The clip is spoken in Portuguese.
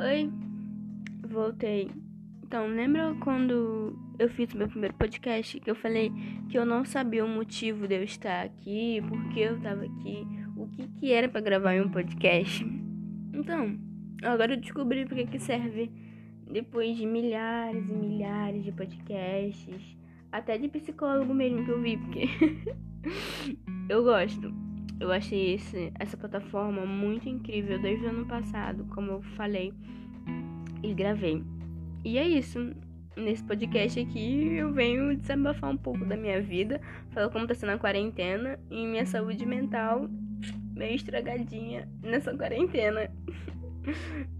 Oi, voltei. Então, lembra quando eu fiz o meu primeiro podcast que eu falei que eu não sabia o motivo de eu estar aqui, porque eu estava aqui, o que que era para gravar um podcast? Então, agora eu descobri porque que serve depois de milhares e milhares de podcasts, até de psicólogo mesmo que eu vi, porque eu gosto. Eu achei esse, essa plataforma muito incrível desde o ano passado, como eu falei e gravei. E é isso. Nesse podcast aqui eu venho desabafar um pouco da minha vida, falar como tá sendo a quarentena e minha saúde mental meio estragadinha nessa quarentena.